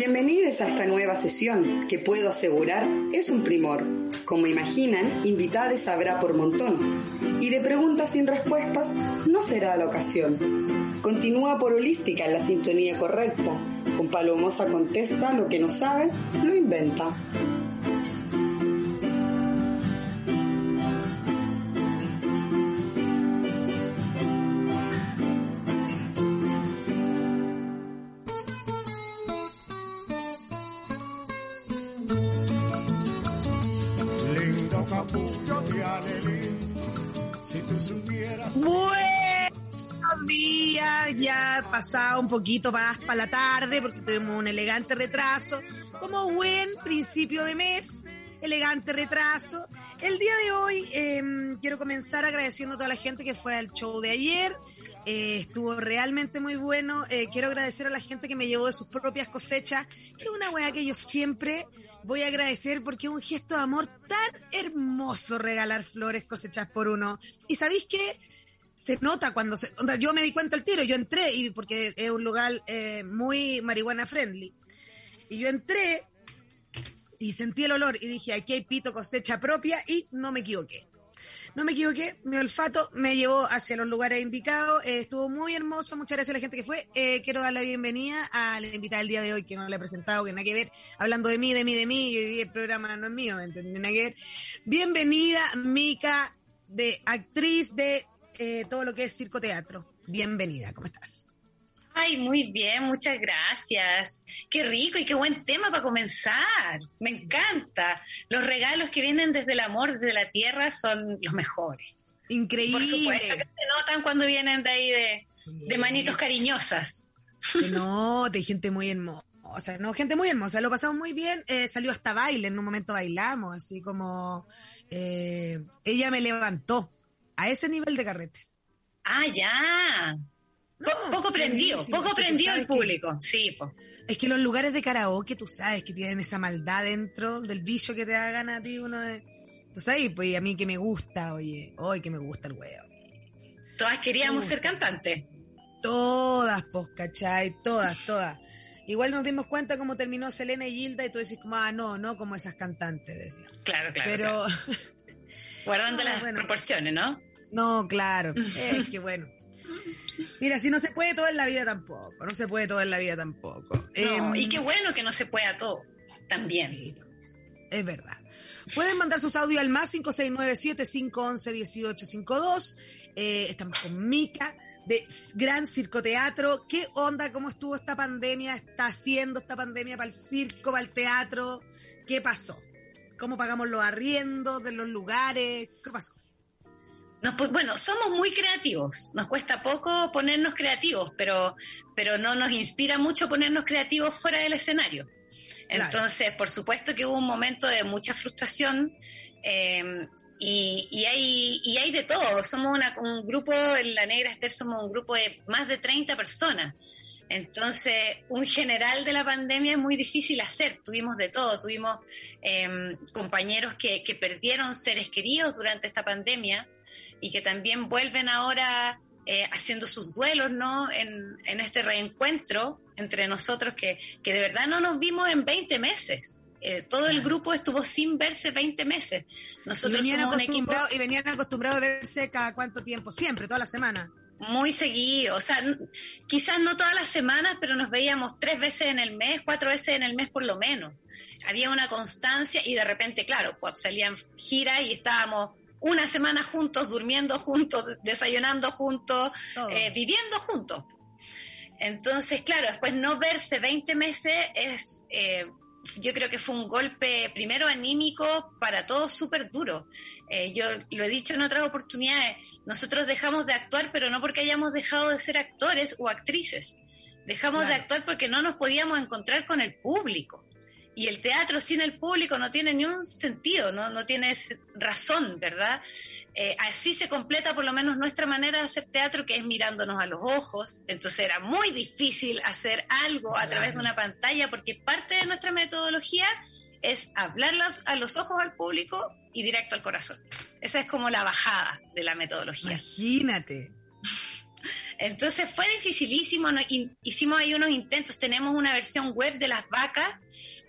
Bienvenidos a esta nueva sesión que puedo asegurar es un primor. Como imaginan, invitados habrá por montón. Y de preguntas sin respuestas no será la ocasión. Continúa por holística en la sintonía correcta. Con Palomosa contesta lo que no sabe, lo inventa. Pasado un poquito más para la tarde porque tuvimos un elegante retraso. Como buen principio de mes, elegante retraso. El día de hoy em, quiero comenzar agradeciendo a toda la gente que fue al show de ayer. Eh, estuvo realmente muy bueno. Eh, quiero agradecer a la gente que me llevó de sus propias cosechas, que es una weá que yo siempre voy a agradecer porque un gesto de amor tan hermoso regalar flores cosechadas por uno. Y sabéis que se nota cuando se, yo me di cuenta el tiro, yo entré y porque es un lugar eh, muy marihuana friendly. Y yo entré y sentí el olor y dije, aquí hay pito cosecha propia y no me equivoqué. No me equivoqué, mi olfato me llevó hacia los lugares indicados, eh, estuvo muy hermoso, muchas gracias a la gente que fue. Eh, quiero dar la bienvenida a la invitada del día de hoy, que no la he presentado, que nada que ver, hablando de mí, de mí, de mí, y el programa no es mío, ¿me ver. Bienvenida, Mica, de actriz de eh, todo lo que es circo teatro. Bienvenida, ¿cómo estás? Ay, muy bien, muchas gracias. Qué rico y qué buen tema para comenzar. Me encanta. Los regalos que vienen desde el amor, desde la tierra, son los mejores. Increíble. Por supuesto que se notan cuando vienen de ahí de, de manitos cariñosas. No, de gente muy hermosa. No, gente muy hermosa. Lo pasamos muy bien. Eh, salió hasta baile. En un momento bailamos, así como eh, ella me levantó a ese nivel de carrete. Ah, ya poco prendido, poco prendido el público, sí. Es que los lugares de karaoke, tú sabes que tienen esa maldad dentro del bicho que te da ganas a ti uno de... Tú sabes, pues a mí que me gusta, oye, hoy que me gusta el huevo. Todas queríamos ser cantantes. Todas, pues, ¿cachai? Todas, todas. Igual nos dimos cuenta cómo terminó Selena y Gilda y tú decís como, ah, no, no como esas cantantes, decía. Claro, claro. Pero... Guardando las proporciones, ¿no? No, claro. es que bueno. Mira, si no se puede todo en la vida tampoco, no se puede todo en la vida tampoco. Em, y qué bueno que no se pueda todo, también. Es verdad. Pueden mandar sus audios al más 569-7511-1852. Eh, estamos con Mica de Gran Circo Teatro. ¿Qué onda? ¿Cómo estuvo esta pandemia? ¿Está haciendo esta pandemia para el circo, para el teatro? ¿Qué pasó? ¿Cómo pagamos los arriendos de los lugares? ¿Qué pasó? Bueno, somos muy creativos, nos cuesta poco ponernos creativos, pero, pero no nos inspira mucho ponernos creativos fuera del escenario. Entonces, por supuesto que hubo un momento de mucha frustración eh, y, y, hay, y hay de todo. Somos una, un grupo, en la Negra Esther somos un grupo de más de 30 personas. Entonces, un general de la pandemia es muy difícil hacer. Tuvimos de todo. Tuvimos eh, compañeros que, que perdieron seres queridos durante esta pandemia y que también vuelven ahora eh, haciendo sus duelos, ¿no? En, en, este reencuentro entre nosotros que, que de verdad no nos vimos en 20 meses. Eh, todo el grupo estuvo sin verse 20 meses. Nosotros y somos un equipo... Y venían acostumbrados a verse cada cuánto tiempo, siempre, toda la semana. Muy seguido, o sea, quizás no todas las semanas, pero nos veíamos tres veces en el mes, cuatro veces en el mes por lo menos. Había una constancia y de repente, claro, pues salían giras y estábamos una semana juntos, durmiendo juntos, desayunando juntos, eh, viviendo juntos. Entonces, claro, después no verse 20 meses es, eh, yo creo que fue un golpe primero anímico para todos súper duro. Eh, yo lo he dicho en otras oportunidades, nosotros dejamos de actuar, pero no porque hayamos dejado de ser actores o actrices. Dejamos de actuar porque no nos podíamos encontrar con el público. Y el teatro sin el público no tiene ni un sentido, no, no tiene razón, ¿verdad? Eh, así se completa por lo menos nuestra manera de hacer teatro, que es mirándonos a los ojos. Entonces era muy difícil hacer algo a través de una pantalla, porque parte de nuestra metodología es hablarlas a los ojos al público y directo al corazón. Esa es como la bajada de la metodología. Imagínate. Entonces fue dificilísimo, hicimos ahí unos intentos, tenemos una versión web de las vacas,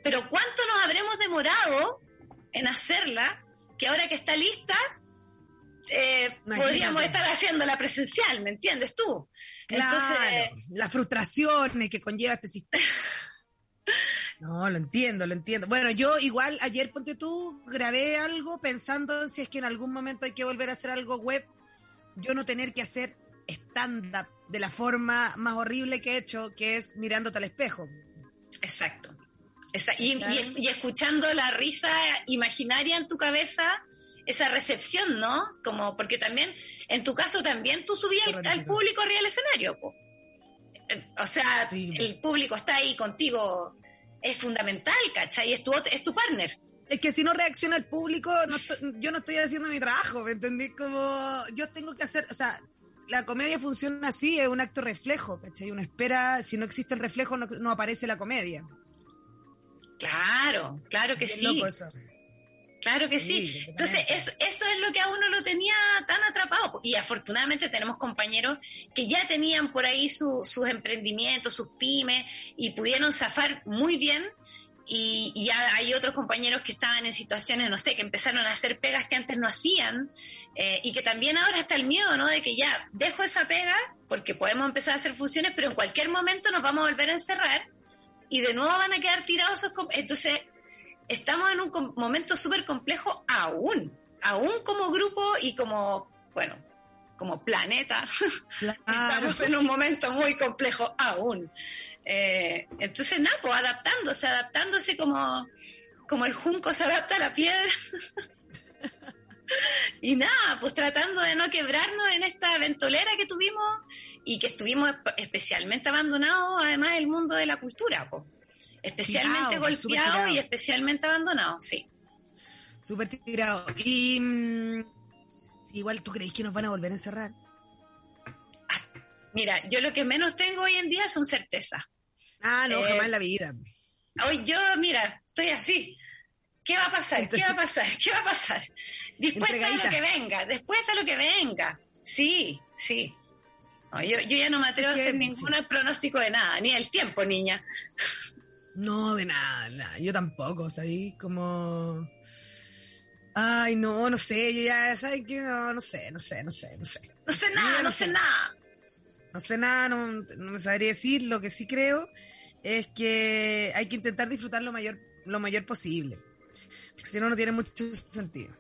pero ¿cuánto nos habremos demorado en hacerla? Que ahora que está lista, eh, podríamos estar haciéndola presencial, ¿me entiendes tú? Claro, Entonces, las frustraciones que conlleva este sistema. No, lo entiendo, lo entiendo. Bueno, yo igual ayer, ponte tú, grabé algo pensando si es que en algún momento hay que volver a hacer algo web, yo no tener que hacer stand-up de la forma más horrible que he hecho, que es mirándote al espejo. Exacto. y, y, escuchando la risa imaginaria en tu cabeza, esa recepción, ¿no? Como, porque también, en tu caso también tú subías al, público arriba del escenario, O sea, el público está ahí contigo, es fundamental, ¿cachai? Es tu, es tu partner es que si no reacciona el público, yo no estoy haciendo mi trabajo, ¿me entendí? Como yo tengo que hacer, o sea, la comedia funciona así, es un acto reflejo, ¿cachai? Uno espera, si no existe el reflejo, no, aparece la comedia. Claro, claro que sí. Claro que sí. Entonces, eso, eso es lo que a uno lo tenía tan atrapado. Y afortunadamente tenemos compañeros que ya tenían por ahí sus emprendimientos, sus pymes, y pudieron zafar muy bien y, ya hay otros compañeros que estaban en situaciones, no sé, que empezaron a hacer pegas que antes no hacían eh, y que también ahora está el miedo, ¿no? De que ya dejo esa pega porque podemos empezar a hacer funciones, pero en cualquier momento nos vamos a volver a encerrar y de nuevo van a quedar tirados esos... Entonces, estamos en un momento súper complejo aún, aún como grupo y como, bueno, como planeta. estamos en un momento muy complejo aún. Eh, entonces, nada, pues adaptándose, adaptándose como, como el junco se adapta a la piedra. y nada, pues tratando de no quebrarnos en esta ventolera que tuvimos y que estuvimos especialmente abandonados, además del mundo de la cultura, pues. especialmente pues, golpeados y especialmente abandonados, sí. Súper tirado. Y mm, igual tú crees que nos van a volver a encerrar. Mira, yo lo que menos tengo hoy en día son certezas. Ah, no, jamás en la vida. Hoy yo, mira, estoy así. ¿Qué va a pasar? ¿Qué va a pasar? ¿Qué va a pasar? Después de lo que venga, después de lo que venga. Sí, sí. yo, ya no me atrevo a hacer ningún pronóstico de nada, ni el tiempo, niña. No, de nada, nada. yo tampoco, ¿sabes? Como... Ay, no, no sé, yo ya, ¿sabes qué? No, no sé, no sé, no sé, no sé. No sé nada, no, sé nada. No sé nada, no, me sabría decir. Lo que sí creo es que hay que intentar disfrutar lo mayor, lo mayor posible. Porque si no, no tiene mucho sentido.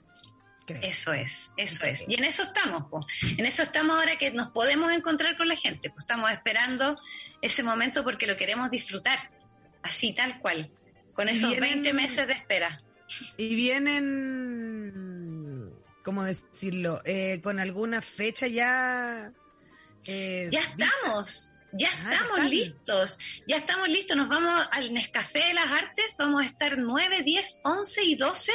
Eso es, eso es. Y en eso estamos, pues. En eso estamos ahora que nos podemos encontrar con la gente. Pues estamos esperando ese momento porque lo queremos disfrutar. Así, tal cual. Con esos 20 meses de espera. Y vienen, ¿cómo decirlo? Eh, con alguna fecha ya eh, ya estamos, ya ah, estamos listos, ya estamos listos. Nos vamos al Nescafé de las Artes, vamos a estar 9, 10, 11 y 12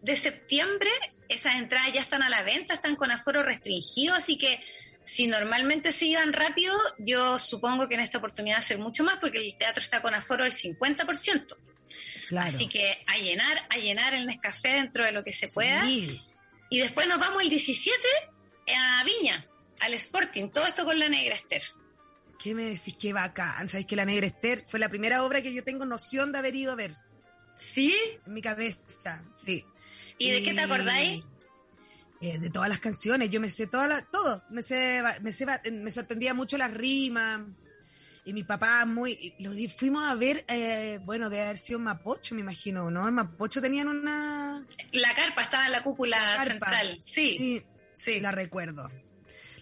de septiembre. Esas entradas ya están a la venta, están con aforo restringido, así que si normalmente se iban rápido, yo supongo que en esta oportunidad va a ser mucho más porque el teatro está con aforo del 50%. Así que a llenar, a llenar el Nescafé dentro de lo que se pueda. Y después nos vamos el 17 a Viña, al Sporting, todo esto con la Negra Esther. ¿Qué me decís? Qué bacán. Sabes que la Negra Esther fue la primera obra que yo tengo noción de haber ido a ver. ¿Sí? En mi cabeza, sí. ¿Y, de qué te acordáis? Eh, de todas las canciones, yo me sé todas las, todo, me sé, me sé, me sorprendía mucho las rimas, y mi papá muy, lo fuimos a ver, eh, bueno, de haber sido Mapocho, me imagino, ¿no? En Mapocho tenían una... La carpa estaba en la cúpula central, sí. Sí, sí. La recuerdo.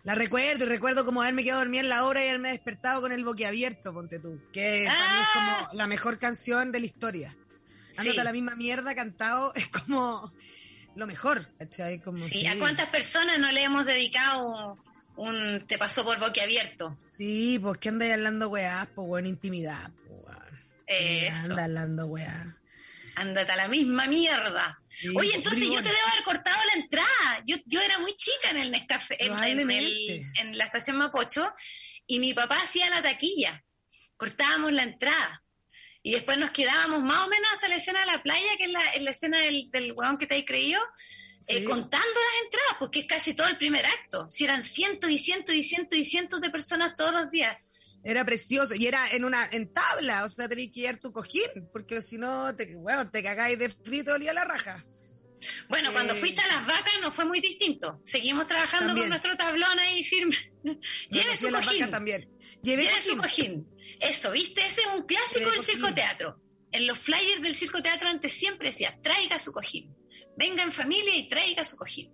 La recuerdo y recuerdo como haberme quedado dormida en la hora y haberme despertado con el boquiabierto, ponte tú. Que para mí es como ah. la mejor canción de la historia. Andate la misma mierda cantado es como lo mejor, ¿cachai? Como, sí, ¿a cuántas personas no le hemos dedicado un, te pasó por boquiabierto? Sí, pues que andas hablando weá, pues buena intimidad, pues Eso. Anda hablando weá. Ándate a la misma mierda. Oye, entonces yo te debo haber cortado la entrada. Yo, yo era muy chica en el Nescafé, en, la estación Mapocho, y mi papá hacía la taquilla. Cortábamos la entrada. Y después nos quedábamos más o menos hasta la escena de la playa, que es la, escena del, del hueón que te hay creído. eh, contando las entradas, porque es casi todo el primer acto. Si eran cientos y cientos y cientos y cientos de personas todos los días. Era precioso y era en una en tabla, o sea, tenías que ir tu cojín, porque si no, te, bueno, te cagáis de frito a la raja. Bueno, cuando eh, fuiste a las vacas no fue muy distinto. Seguimos trabajando con nuestro tablón ahí firme. Lleve su cojín. También. Lleve, su cojín. Eso, ¿viste? Ese es un clásico del circo teatro. En los flyers del circo teatro antes siempre decía, traiga su cojín. Venga en familia y traiga su cojín.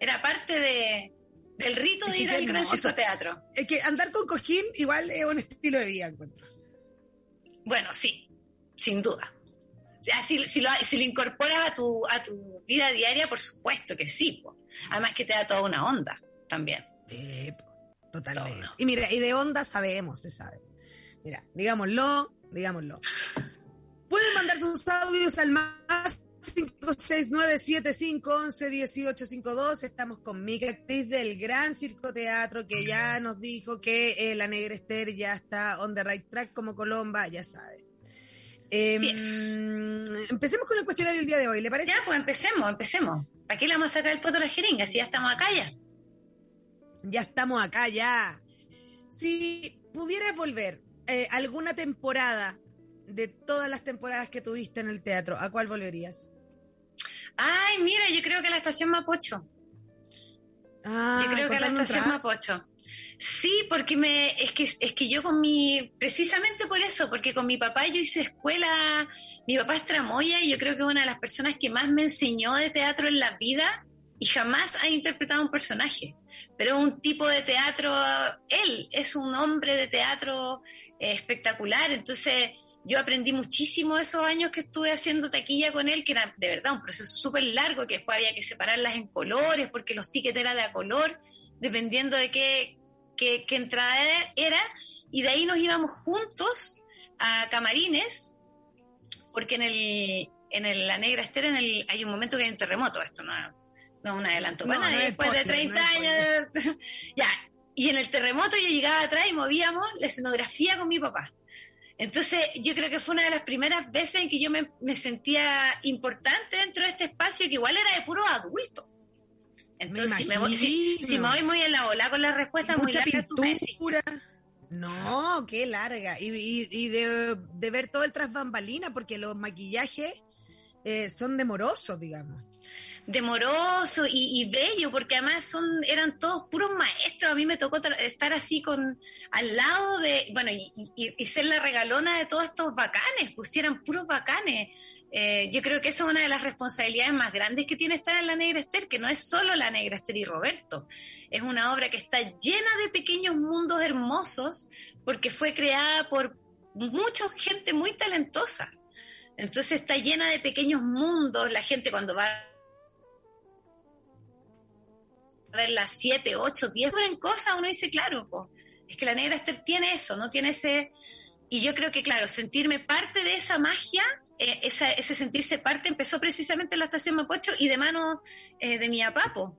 Era parte de, del rito de ir al gran teatro. Es que andar con cojín igual es un estilo de vida, encuentro. Bueno, sí, sin duda. si, si, lo, si lo incorporas a tu, a tu vida diaria, por supuesto que sí. Además que te da toda una onda también. Sí, totalmente. Y mira, y de onda sabemos, se sabe. Mira, digámoslo, digámoslo. Pueden mandar sus audios al más 569-7511-1852. Estamos con Mica, actriz del Gran Circo Teatro, que ya nos dijo que eh, la Negra Esther ya está on the right track como Colomba, ya sabe. Em, empecemos con el cuestionario del día de hoy, ¿le parece? Ya, pues empecemos, empecemos. ¿Para qué le vamos a sacar el puesto de la jeringa si ya estamos acá ya? Ya estamos acá ya. Si pudieras volver eh, alguna temporada de todas las temporadas que tuviste en el teatro, ¿a cuál volverías? Ay, mira, yo creo que la estación Mapocho. Ah, yo creo que la estación Mapocho. Sí, porque me es que es que yo con mi precisamente por eso, porque con mi papá yo hice escuela, mi papá es tramoya y yo creo que es una de las personas que más me enseñó de teatro en la vida y jamás ha interpretado un personaje, pero un tipo de teatro, él es un hombre de teatro eh, espectacular, entonces yo aprendí muchísimo esos años que estuve haciendo taquilla con él, que era de verdad un proceso súper largo, que después había que separarlas en colores, porque los tickets eran de a color, dependiendo de qué, qué, entrada era, y de ahí nos íbamos juntos a camarines, porque en el en el, la Negra Estera en el, hay un momento que hay un terremoto, esto no, no es un adelanto después de 30 años, ya, y en el terremoto yo llegaba atrás y movíamos la escenografía con mi papá. Entonces, yo creo que fue una de las primeras veces en que yo me, sentía importante dentro de este espacio, que igual era de puro adulto. Entonces, si, me voy, muy en la ola con la respuesta, muy larga, pintura. No, qué larga. Y, de, ver todo el tras bambalina, porque los maquillajes eh, son demorosos, digamos demoroso y, bello, porque además son, eran todos puros maestros. A mí me tocó estar así con, al lado de, bueno, y, ser la regalona de todos estos bacanes, pues eran puros bacanes. Eh, yo creo que esa es una de las responsabilidades más grandes que tiene estar en la Negra Esther, que no es solo la Negra Esther y Roberto, es una obra que está llena de pequeños mundos hermosos, porque fue creada por mucha gente muy talentosa. Entonces está llena de pequeños mundos, la gente cuando va ver las 7, 8, 10 en cosas, uno dice, claro, es que la negra Esther tiene eso, no tiene ese... Y yo creo que, claro, sentirme parte de esa magia, eh, ese sentirse parte empezó precisamente en la estación Mapocho y de mano eh, de mi apapo,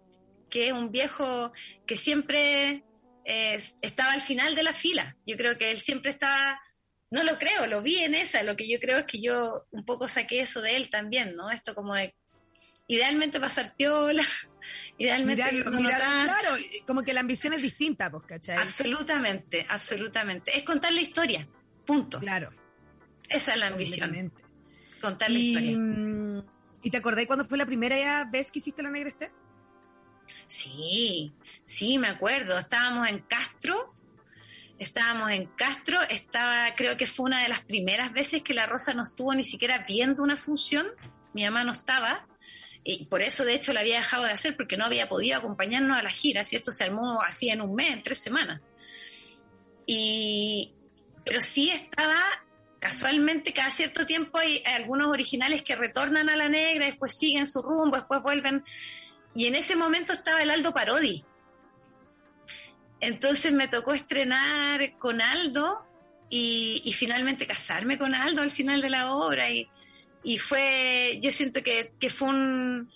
que es un viejo que siempre eh, estaba al final de la fila. Yo creo que él siempre estaba, no lo creo, lo vi en esa, lo que yo creo es que yo un poco saqué eso de él también, ¿no? Esto como de idealmente pasar piola, idealmente claro, como que la ambición es distinta, pues, ¿cachai? Absolutamente, absolutamente. Es contar la historia, punto. Claro. Esa es la ambición. Contar la historia. Mm, ¿Y te acordás cuándo fue la primera vez que hiciste la Negra Esther? Sí, sí, me acuerdo. Estábamos en Castro, estábamos en Castro, estaba, creo que fue una de las primeras veces que la Rosa no estuvo ni siquiera viendo una función, mi mamá no estaba, y por eso de hecho la había dejado de hacer porque no había podido acompañarnos a las giras y esto se armó así en un mes, en tres semanas. Y, pero sí estaba casualmente cada cierto tiempo hay, algunos originales que retornan a la negra, después siguen su rumbo, después vuelven. Y en ese momento estaba el Aldo Parodi. Entonces me tocó estrenar con Aldo y, y, finalmente casarme con Aldo al final de la obra. Y, y fue, yo siento que, fue un,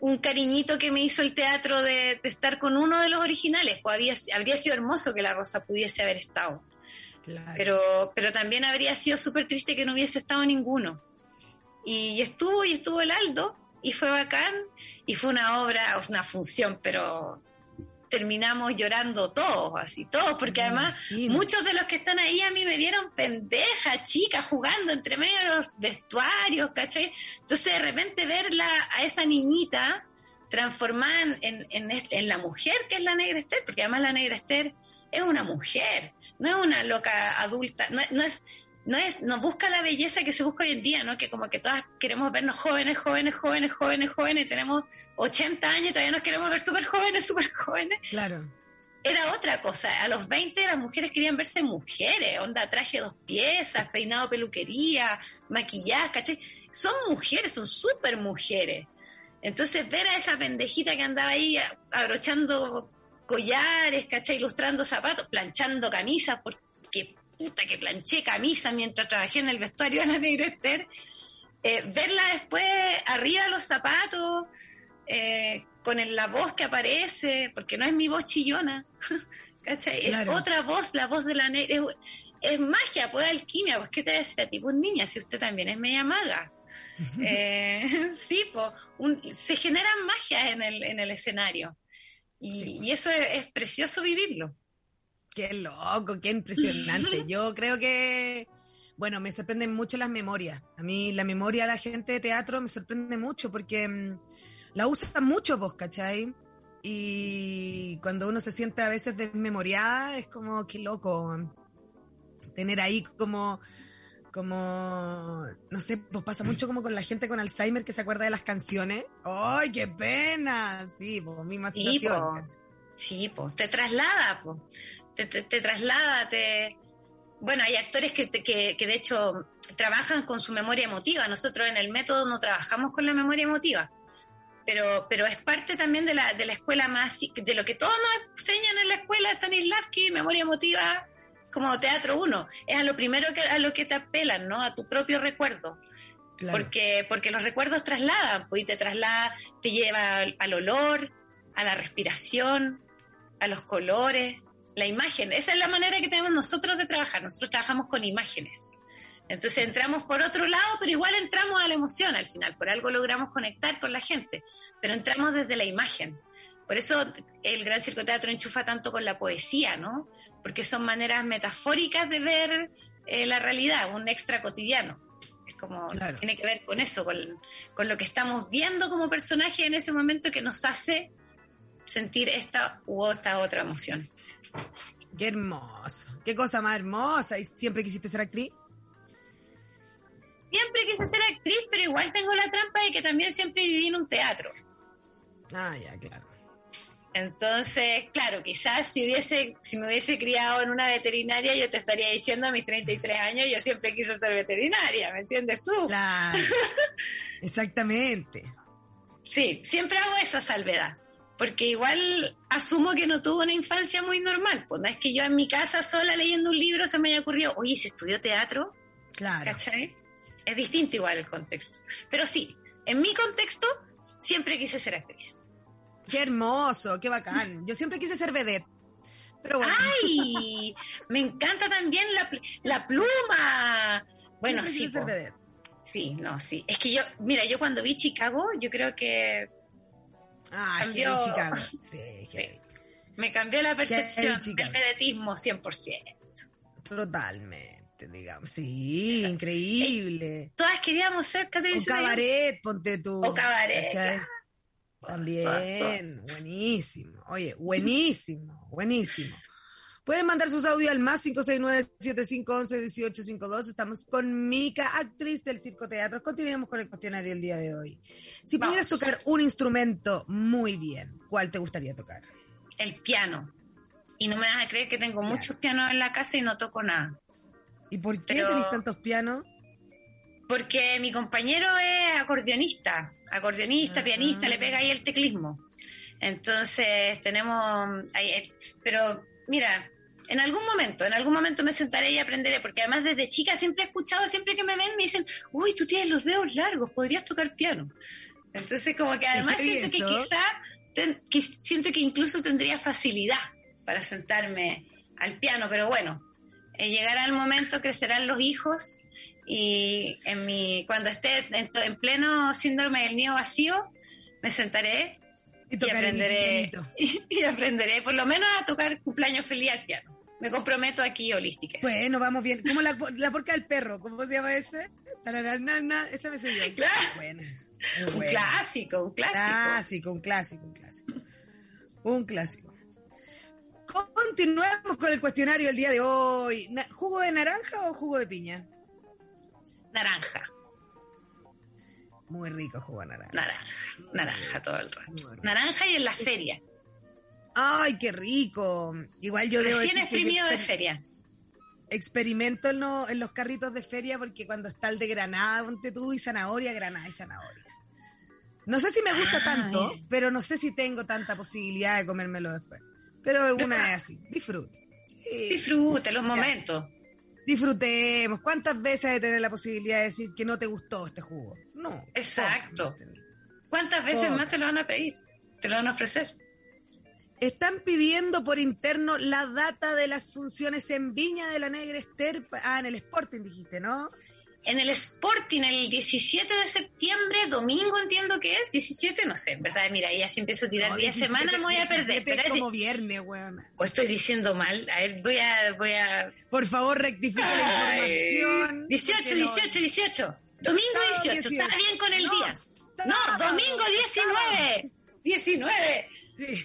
un cariñito que me hizo el teatro de, estar con uno de los originales, pues había, habría sido hermoso que la Rosa pudiese haber estado. Pero, pero también habría sido súper triste que no hubiese estado ninguno. Y, estuvo, y estuvo el Aldo, y fue bacán y fue una obra, una función, pero terminamos llorando todos, así todos, porque además muchos de los que están ahí a mí me vieron pendeja, chica, jugando entre medio de los vestuarios, ¿cachai? Entonces de repente verla a esa niñita transformada en, en, en, la mujer que es la negra Esther, porque además la negra Esther es una mujer, no es una loca adulta, no, no es no es, no busca la belleza que se busca hoy en día, ¿no? Que como que todas queremos vernos jóvenes, jóvenes, jóvenes, jóvenes, jóvenes, tenemos 80 años y todavía nos queremos ver súper jóvenes, súper jóvenes. Claro. Era otra cosa. A los 20 las mujeres querían verse mujeres, onda, traje dos piezas, peinado, peluquería, maquillaje, ¿cachai? Son mujeres, son súper mujeres. Entonces ver a esa pendejita que andaba ahí abrochando collares, ¿cachai? Ilustrando zapatos, planchando camisas, porque puta que planché camisa mientras trabajé en el vestuario de la Negra Esther, eh, verla después arriba de los zapatos, eh, con la voz que aparece, porque no es mi voz chillona, ¿cachai? Es otra voz, la voz de la negra. Es, magia, pues alquimia, pues ¿qué te decía? Tipo niña, si usted también es media maga. eh, sí, pues se generan magias en el, en el escenario. Y, y eso es, precioso vivirlo. Qué loco, qué impresionante. Yo creo que, bueno, me sorprenden mucho las memorias. A mí la memoria de la gente de teatro me sorprende mucho porque mm, la usan mucho, vos, ¿cachai? Y cuando uno se siente a veces desmemoriada, es como, qué loco. Tener ahí como, como, no sé, pues pasa mucho como con la gente con Alzheimer que se acuerda de las canciones. ¡Ay, qué pena! Sí, pues misma situación. Sí, pues te traslada, pues te, traslada, te... Bueno, hay actores que, que, que, de hecho trabajan con su memoria emotiva. Nosotros en el método no trabajamos con la memoria emotiva, pero, pero es parte también de la, de la escuela más, de lo que todos nos enseñan en la escuela Stanislavski, memoria emotiva, como teatro uno. Es a lo primero que, a lo que te apelan, ¿no? A tu propio recuerdo. Porque, porque los recuerdos trasladan, pues, y te traslada, te lleva al olor, a la respiración, a los colores la imagen. Esa es la manera que tenemos nosotros de trabajar. Nosotros trabajamos con imágenes. Entonces entramos por otro lado, pero igual entramos a la emoción al final. Por algo logramos conectar con la gente, pero entramos desde la imagen. Por eso el Gran Circo Teatro enchufa tanto con la poesía, ¿no? Porque son maneras metafóricas de ver eh, la realidad, un extra cotidiano. Es como, tiene que ver con eso, con, con lo que estamos viendo como personaje en ese momento que nos hace sentir esta u esta otra emoción. Qué hermoso. Qué cosa más hermosa. ¿Y siempre quisiste ser actriz? Siempre quise ser actriz, pero igual tengo la trampa de que también siempre viví en un teatro. Ah, ya, claro. Entonces, claro, quizás si hubiese, si me hubiese criado en una veterinaria, yo te estaría diciendo a mis 33 años, yo siempre quise ser veterinaria, ¿me entiendes tú? Claro. Exactamente. Sí, siempre hago esa salvedad porque igual asumo que no tuvo una infancia muy normal. Pues no es que yo en mi casa sola leyendo un libro se me haya ocurrido, oye, ¿se estudió teatro? Claro. ¿Cachai? Es distinto igual el contexto. Pero sí, en mi contexto siempre quise ser actriz. Qué hermoso, qué bacán. Yo siempre quise ser vedette. Pero bueno. ¡Ay! Me encanta también la, la pluma. Bueno, sí. Ser vedette. Sí, no, sí. Es que yo, mira, yo cuando vi Chicago, yo creo que Ah, cambió... Chicago. Me cambió la percepción del vedetismo 100%. Totalmente, digamos. Sí, increíble. Eh, todas queríamos ser Catherine O cabaret, ponte tú. O cabaret. También, buenísimo. Oye, buenísimo, buenísimo. Pueden mandar sus audios al más 569-7511-1852. Estamos con Mica, actriz del Circo Teatro. Continuemos con el cuestionario el día de hoy. Si pudieras tocar un instrumento muy bien, ¿cuál te gustaría tocar? El piano. Y no me vas a creer que tengo muchos pianos en la casa y no toco nada. ¿Y por qué tenés tantos pianos? Porque mi compañero es acordeonista, acordeonista, pianista, le pega ahí el teclismo. Entonces tenemos, pero mira, en algún momento, en algún momento me sentaré y aprenderé, porque además desde chica siempre he escuchado, siempre que me ven me dicen, uy, tú tienes los dedos largos, podrías tocar piano. Entonces como que además siento que quizá, siento que incluso tendría facilidad para sentarme al piano, pero bueno, eh, llegará el momento, crecerán los hijos y en mi cuando esté en, pleno síndrome del nido vacío, me sentaré y, aprenderé y, aprenderé por lo menos a tocar cumpleaños feliz al piano. Me comprometo aquí holística. Bueno, vamos bien. Como la, la porca del perro, ¿cómo se llama ese? Esa me sé. Claro. Bueno, Un clásico, un clásico. Clásico, un clásico, un clásico. Un clásico. Continuemos con el cuestionario el día de hoy. ¿Jugo de naranja o jugo de piña? Naranja. Muy rico jugo de naranja. Naranja, naranja todo el rato. Naranja y en la feria. Ay, qué rico. Igual yo debo decir exprimido de feria. Experimento en, los carritos de feria porque cuando está el de granada, ponte tú, y zanahoria, granada y zanahoria. No sé si me gusta ah, tanto, pero no sé si tengo tanta posibilidad de comérmelo después. Pero una es así, disfrute. Disfrute los momentos. Disfrutemos. ¿Cuántas veces de tener la posibilidad de decir que no te gustó este jugo? No. Exacto. ¿Cuántas veces más te lo van a pedir? ¿Te lo van a ofrecer? Están pidiendo por interno la data de las funciones en Viña de la Negra Esther. Ah, en el Sporting dijiste, ¿no? en el Sporting el 17 de septiembre, domingo entiendo que es, 17, no sé, en verdad, mira, ya si empiezo a tirar 10 semanas me voy a perder. Pero es como viernes, weón. O estoy diciendo mal, a ver, voy a... Voy a... Por favor, rectifique la información. 18, 18, 18. Domingo 18, está bien con el día. No, domingo 19. 19.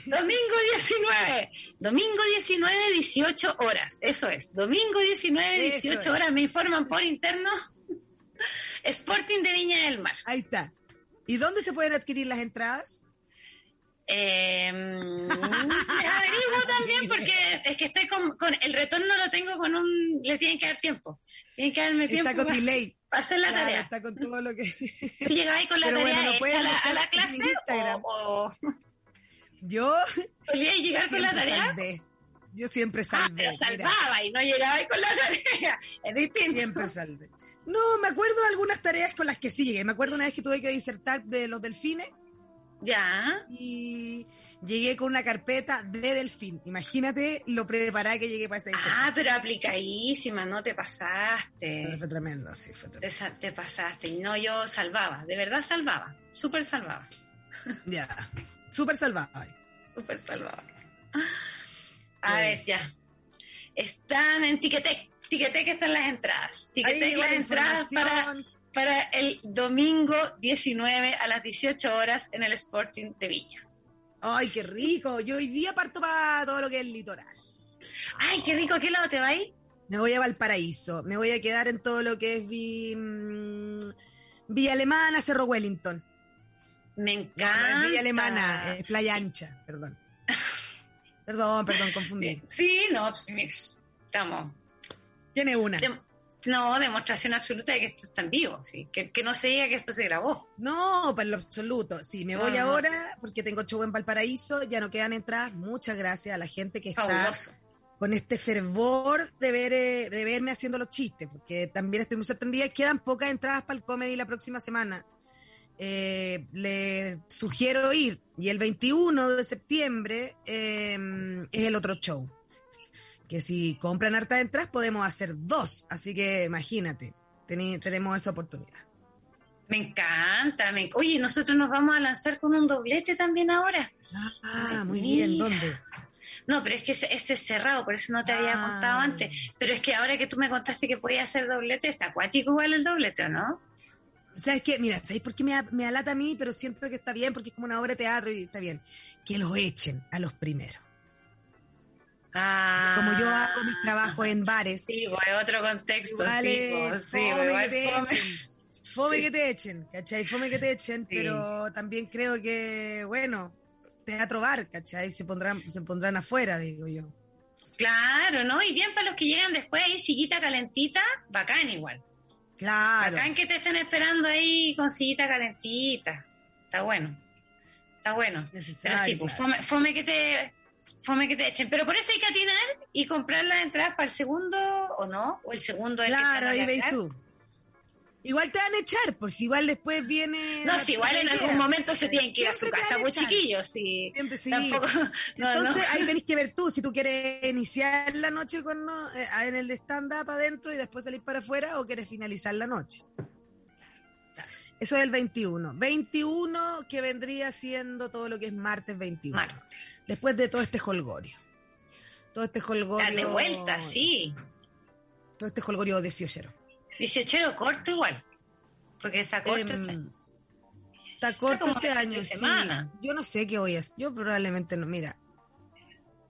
Domingo 19. Domingo 19, 18 horas. Eso es. Domingo 19, 18 horas. Me informan por interno Sporting de Viña del Mar. Ahí está. ¿Y dónde se pueden adquirir las entradas? Eh, averiguo también porque es que estoy con, el retorno lo tengo con un le tienen que dar tiempo tienen que darme tiempo está con para, delay hacer la tarea está con todo lo que tú llegabas ahí con la tarea hecha a, la, clase o, yo ¿Podías llegar con la tarea? Salvé. yo siempre ah, salvé ah, salvaba y no llegaba con la tarea es distinto siempre salvé no, me acuerdo de algunas tareas con las que sí llegué. Me acuerdo una vez que tuve que disertar de los delfines. Ya. Y llegué con una carpeta de delfín. Imagínate lo preparada que llegué para esa Ah, pero aplicadísima, no te pasaste. fue tremendo, sí, fue tremendo. Te, pasaste. Y no, yo salvaba, de verdad salvaba. Súper salvaba. Ya, súper salvaba. Súper salvaba. A ver, ya. Están en Tiquetec. Tiquetec están las entradas. Tiquetec las entradas para, para el domingo 19 a las 18 horas en el Sporting de Viña. Ay, qué rico. Yo hoy día parto para todo lo que es el litoral. Ay, qué rico. ¿A qué lado te vas? Me voy a Valparaíso. Me voy a quedar en todo lo que es mm, Villa Alemana, Cerro Wellington. Me encanta. Villa Alemana, eh, Playa Ancha, perdón. perdón, perdón, confundí. Sí, no, pues estamos tiene una. no, demostración absoluta de que esto está en vivo, sí. Que, no se diga que esto se grabó. No, para lo absoluto. Sí, me voy ahora porque tengo show en Valparaíso, ya no quedan entradas. Muchas gracias a la gente que está con este fervor de ver eh, de verme haciendo los chistes, porque también estoy muy sorprendida. Quedan pocas entradas para el comedy la próxima semana. Eh, le sugiero ir y el 21 de septiembre eh, es el otro show que si compran harta entradas podemos hacer dos. Así que imagínate, tenemos esa oportunidad. Me encanta. Oye, nosotros nos vamos a lanzar con un doblete también ahora. Ah, muy bien. ¿Dónde? No, pero es que ese, es cerrado, por eso no te había ah. contado antes. Pero es que ahora que tú me contaste que podía hacer doblete, está acuático igual el doblete, ¿o no? ¿Sabes qué? Mira, ¿sabes por qué me, me alata a mí? Pero siento que está bien porque es como una obra de teatro y está bien. Que los echen a los primeros. Como yo hago mis trabajos en bares. Sí, pues otro contexto. Vale, sí, fome, que te echen, fome que te echen, ¿cachai? Fome que te echen, pero también creo que, bueno, teatro bar, ¿cachai? Se pondrán, se pondrán afuera, digo yo. Claro, ¿no? Y bien para los que llegan después ahí, sillita calentita, bacán igual. Claro. Bacán que te estén esperando ahí con sillita calentita. Está bueno. Está bueno. Pero sí, pues, fome que te fome que te echen. Pero por eso hay que atinar y comprar las entradas para el segundo, ¿o no? O el segundo Claro, ahí veis tú. Igual te van a echar, pues igual después viene. No, si igual en algún momento se tienen que ir a su casa, muy chiquillos, sí. Siempre sí. Tampoco, no, Entonces no. ahí tenés que ver tú si tú quieres iniciar la noche con no- eh, en el stand-up adentro y después salir para afuera o quieres finalizar la noche. Eso es el 21. 21 que vendría siendo todo lo que es martes 21. Martes. Después de todo este holgorio. Todo este holgorio. Ya de vuelta, sí. Todo este holgorio 18. 18 corto igual. Porque está corto. Em, este. Está corto este año, sí. semana. Yo no sé qué voy a hacer. Yo probablemente no, mira.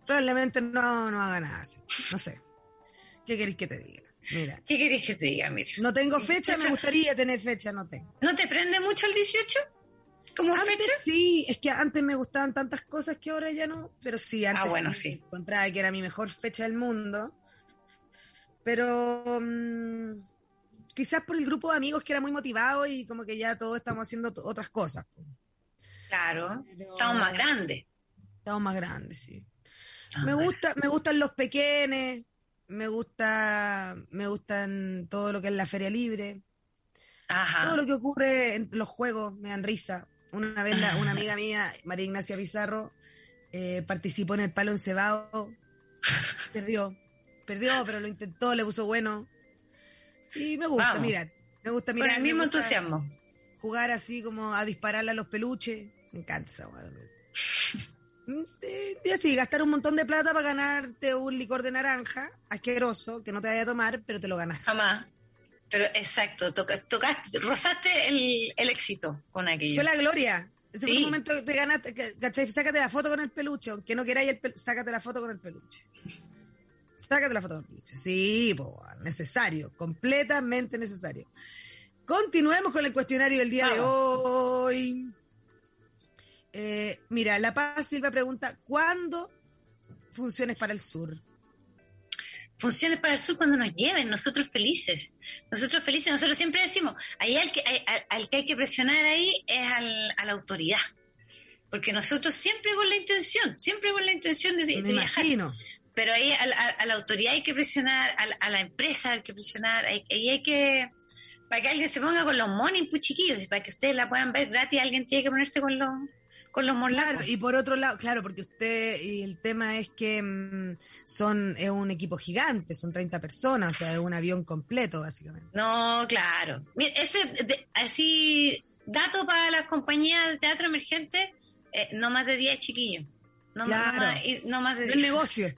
Probablemente no, no haga nada así. No sé. ¿Qué queréis que te diga? Mira. ¿Qué querés que te diga, mira? No tengo fecha, me 18. gustaría tener fecha, no tengo. ¿No te prende mucho el 18? ¿Como Antes fecha? sí, es que antes me gustaban tantas cosas que ahora ya no, pero sí, antes Ah, bueno, sí. encontraba que era mi mejor fecha del mundo. Pero mm, quizás por el grupo de amigos que era muy motivado y como que ya todos estamos haciendo otras cosas. Claro. Pero- Estamos más grandes. Estamos más grandes, sí. Ah, me bueno. gusta, me gustan los pequeños, me gusta, me gustan todo lo que es la feria libre, Ajá. todo lo que ocurre en los juegos, me dan risa. Una vez la- una amiga mía, María Ignacia Pizarro, eh, participó en el palo encebado, perdió, perdió, pero lo intentó, le puso bueno. Y me gusta, Vamos. mirar, me gusta Con mirar. el me mismo entusiasmo. Jugar así como a dispararle a los peluches, me encanta esa Y así, gastar un montón de plata para ganarte un licor de naranja, asqueroso, que no te vaya a tomar, pero te lo ganas. Jamás. Pero exacto, tocas, tocaste, rozaste el, el éxito con aquello. Fue la gloria. Ese fue Sí. el momento que te ganaste, ¿cachai? Sácate la foto con el peluche, aunque no queráis el peluche, sácate la foto con el peluche. Sácate la foto. Sí, po, necesario, completamente necesario. Continuemos con el cuestionario del día de hoy. Eh, mira, La Paz Silva pregunta, ¿cuándo funciones para el sur? Funciones para el sur cuando nos lleven, nosotros felices. Nosotros felices, nosotros siempre decimos, ahí al que, hay- al, al que hay que presionar ahí es al, a la autoridad. Porque nosotros siempre con la intención, siempre con la intención de, de viajar. imagino. Pero ahí a, la- a la autoridad hay que presionar, a la, a la empresa hay que presionar, ahí, hay que... Para que alguien se ponga con los morning, pues chiquillos, y para que ustedes la puedan ver gratis, alguien tiene que ponerse con los, con los. Claro, y por otro lado, claro, porque usted, y el tema es que mm, son, es un equipo gigante, son 30 personas, o sea, es un avión completo, básicamente. No, claro. Mira, ese, de- así, dato para las compañías de teatro emergente, eh, no más de 10 chiquillos. No, más- Claro. no más, no más de No es 10. negocio,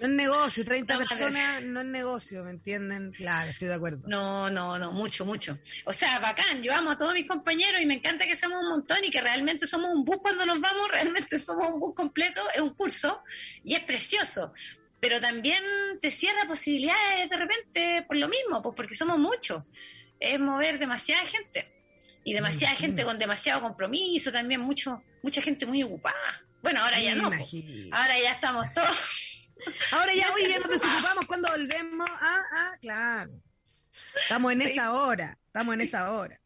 no es negocio, 30 No, personas no es negocio, ¿me entienden? Claro, estoy de acuerdo. No, no, no, mucho, mucho. O sea, bacán, yo amo a todos mis compañeros y me encanta que somos un montón y que realmente somos un bus cuando nos vamos, realmente somos un bus completo, es un curso y es precioso. Pero también te cierra posibilidades de repente por lo mismo, pues porque somos muchos. Es mover demasiada gente. Y demasiada gente con demasiado compromiso, también mucho, mucha gente muy ocupada. Bueno, ahora ya no. pues. Ahora ya estamos todos. Ahora ya, hoy ya nos desocupamos cuando volvemos. Ah, ah, claro. Estamos en Sí. esa hora, estamos en esa hora.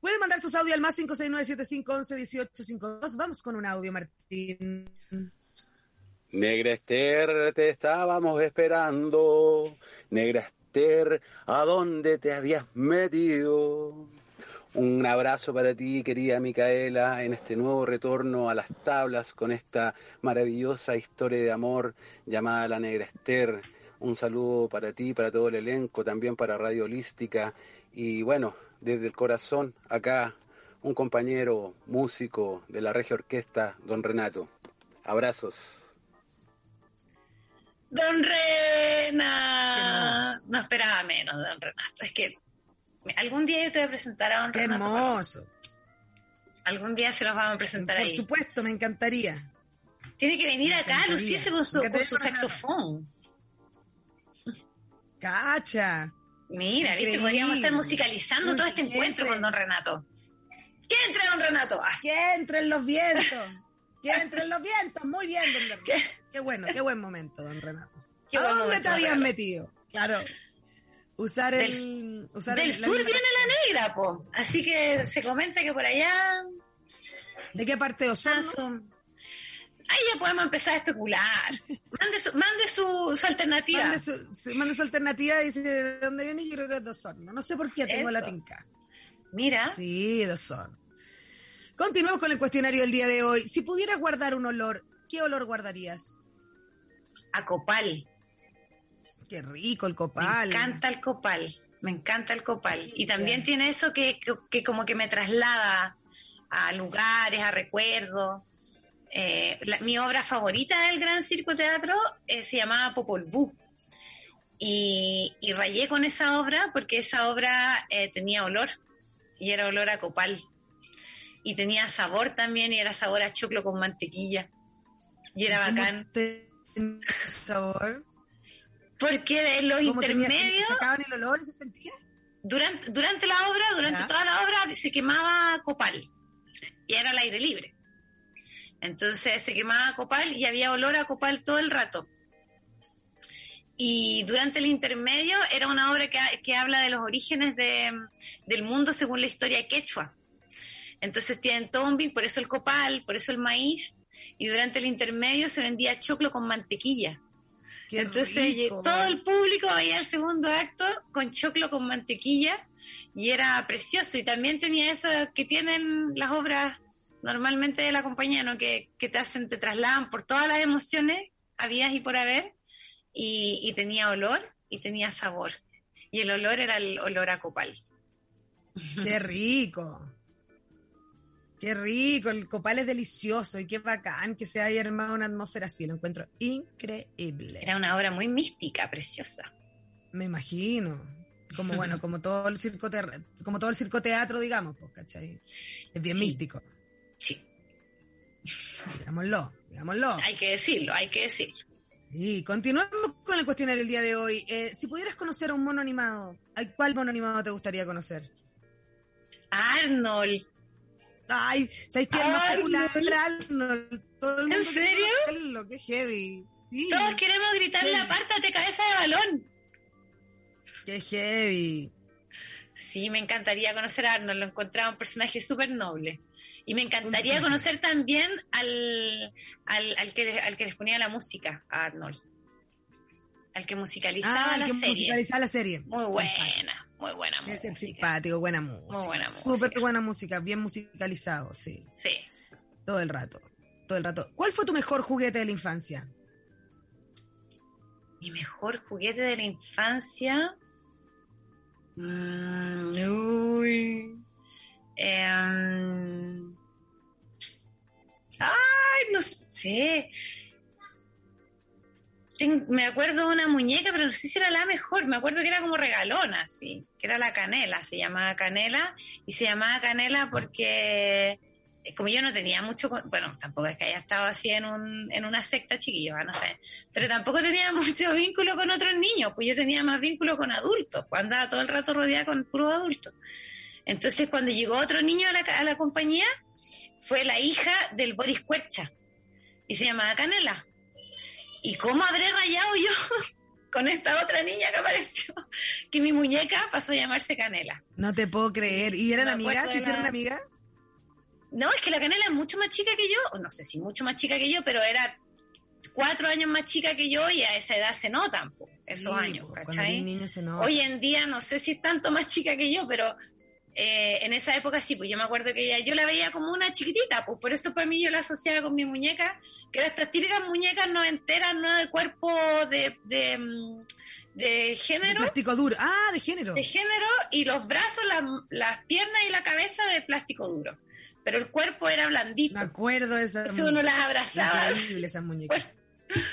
Pueden mandar sus audios al más 569-7511-1852. Vamos con un audio, Martín. Negra Esther, te estábamos esperando. Negra Esther, ¿a dónde te habías metido? Un abrazo para ti, querida Micaela, en este nuevo retorno a las tablas con esta maravillosa historia de amor llamada La Negra Esther. Un saludo para ti, para todo el elenco, también para Radio Holística. Y bueno, desde el corazón, acá, un compañero músico de la Regia Orquesta, don Renato. Abrazos. Don Rena. No esperaba menos, don Renato. Es que algún día yo te voy a presentar a don Qué Renato. hermoso. Algún día se los vamos a presentar Por ahí. supuesto, me encantaría. Tiene que venir Me acá a lucirse con su, con su saxofón. Cacha. Mira, ¿viste? Podríamos estar musicalizando todo este encuentro con don Renato. ¿Qué entre don Renato? Ah, Que entren los vientos. Que entren los vientos. Muy bien, don Renato. ¿Qué? Qué bueno, qué buen momento, don Renato. Qué ¿A dónde momento, te habías Renato. metido? Claro. Usar el. Del- usar Del el- sur viene la negra, po. Así que se comenta que por allá ¿De qué parte de Osorno? Ahí ya podemos empezar a especular. Mande su, mande su, su alternativa. Mande su, su- mande su alternativa y dice de dónde viene. Yo creo que es dos hornos. No sé por qué tengo la tinca. Mira, Sí, dos hornos. Continuemos con el cuestionario del día de hoy. Si pudieras guardar un olor, ¿qué olor guardarías? a copal. Qué rico el copal. Me encanta el copal. Me encanta el copal. Y también tiene eso que, que, que como que me traslada a lugares, a recuerdos. Eh, la- mi obra favorita del Gran Circo Teatro eh, se llamaba Popol Vuh. Y, y rayé con esa obra porque esa obra eh, tenía olor y era olor a copal. Y tenía sabor también y era sabor a choclo con mantequilla. Y era ¿Cómo bacán. tenía sabor? Porque de los ¿Cómo tenía- intermedios... ¿Sacaban el olor y se sentía? durante, durante la obra, durante Ya. toda la obra, se quemaba copal y era al aire libre. Entonces se quemaba copal y había olor a copal todo el rato. Y durante el intermedio era una obra que, que habla de los orígenes de- del mundo según la historia quechua. Entonces tienen vin- por eso el copal, por eso el maíz. Y durante el intermedio se vendía choclo con mantequilla. Qué Entonces rico. todo el público veía el segundo acto con choclo con mantequilla y era precioso. Y también tenía eso que tienen las obras normalmente de la compañía, ¿no? que, que te hacen, te trasladan por todas las emociones, habías y por haber, y, y tenía olor y tenía sabor. Y el olor era el olor a copal. Qué rico. Qué rico, el copal es delicioso y qué bacán que se haya armado una atmósfera así, lo encuentro increíble. Era una obra muy mística, preciosa. Me imagino. Como bueno, como todo el circo como todo el circo teatro, digamos, pues, ¿cachai? Es bien Sí. místico. Sí, Digámoslo, digámoslo. hay que decirlo, hay que decirlo. Y continuamos con el cuestionario el día de hoy. Eh, si pudieras conocer a un mono animado, ¿a cuál mono animado te gustaría conocer? Arnold, Ay, ¿sabes qué? Popular Arnold. Todo el mundo ¿En serio? conocerlo, qué heavy. Sí, todos queremos gritarle Sí. apártate cabeza de balón. qué heavy. Sí, me encantaría conocer a Arnold, lo encontraba un personaje súper noble. Y me encantaría conocer también al, al, al que, le- al que les ponía la música, a Arnold. Al que musicalizaba Ah, la que serie. la serie. Muy buena, muy buena Es música. simpático, buena música. Muy buena Súper música. buena música, bien musicalizado, sí. Sí. Todo el rato. Todo el rato. ¿Cuál fue tu mejor juguete de la infancia? Mi mejor juguete de la infancia. Mm, uy. Em, ay, no sé. Me acuerdo de una muñeca, pero no sé si era la mejor. Me acuerdo que era como regalona, sí. Que era la canela. Se llamaba canela. Y se llamaba canela porque eh, como yo no tenía mucho, bueno, tampoco es que haya estado así en, un, en una secta chiquillo, ah, no sé, pero tampoco tenía mucho vínculo con otros niños, pues yo tenía más vínculo con adultos, pues andaba todo el rato rodeada con puros adultos. Entonces cuando llegó otro niño a la, a la compañía, fue la hija del Boris Cuercha, y se llamaba Canela. ¿Y cómo habré rayado yo con esta otra niña que apareció? Que mi muñeca pasó a llamarse Canela. No te puedo creer. ¿Y eran amigas? ¿Se hicieron la- amigas? No, es que la Canela es mucho más chica que yo, no sé si mucho más chica que yo, pero era cuatro años más chica que yo y a esa edad se notan po, esos Sí, años, ¿cachai? niño se nota. Hoy en día no sé si es tanto más chica que yo, pero eh, en esa época sí, pues yo me acuerdo que ella, yo la veía como una chiquitita, pues por eso para mí yo la asociaba con mi muñeca, que eran estas típicas muñecas no enteras, no de cuerpo de, de, mm, de De género, plástico duro. Ah, de género. de género, y los brazos, las, las piernas y la cabeza de plástico duro. Pero el cuerpo era blandito. Me acuerdo de esas Entonces uno las abrazaba. Increíble esas muñecas.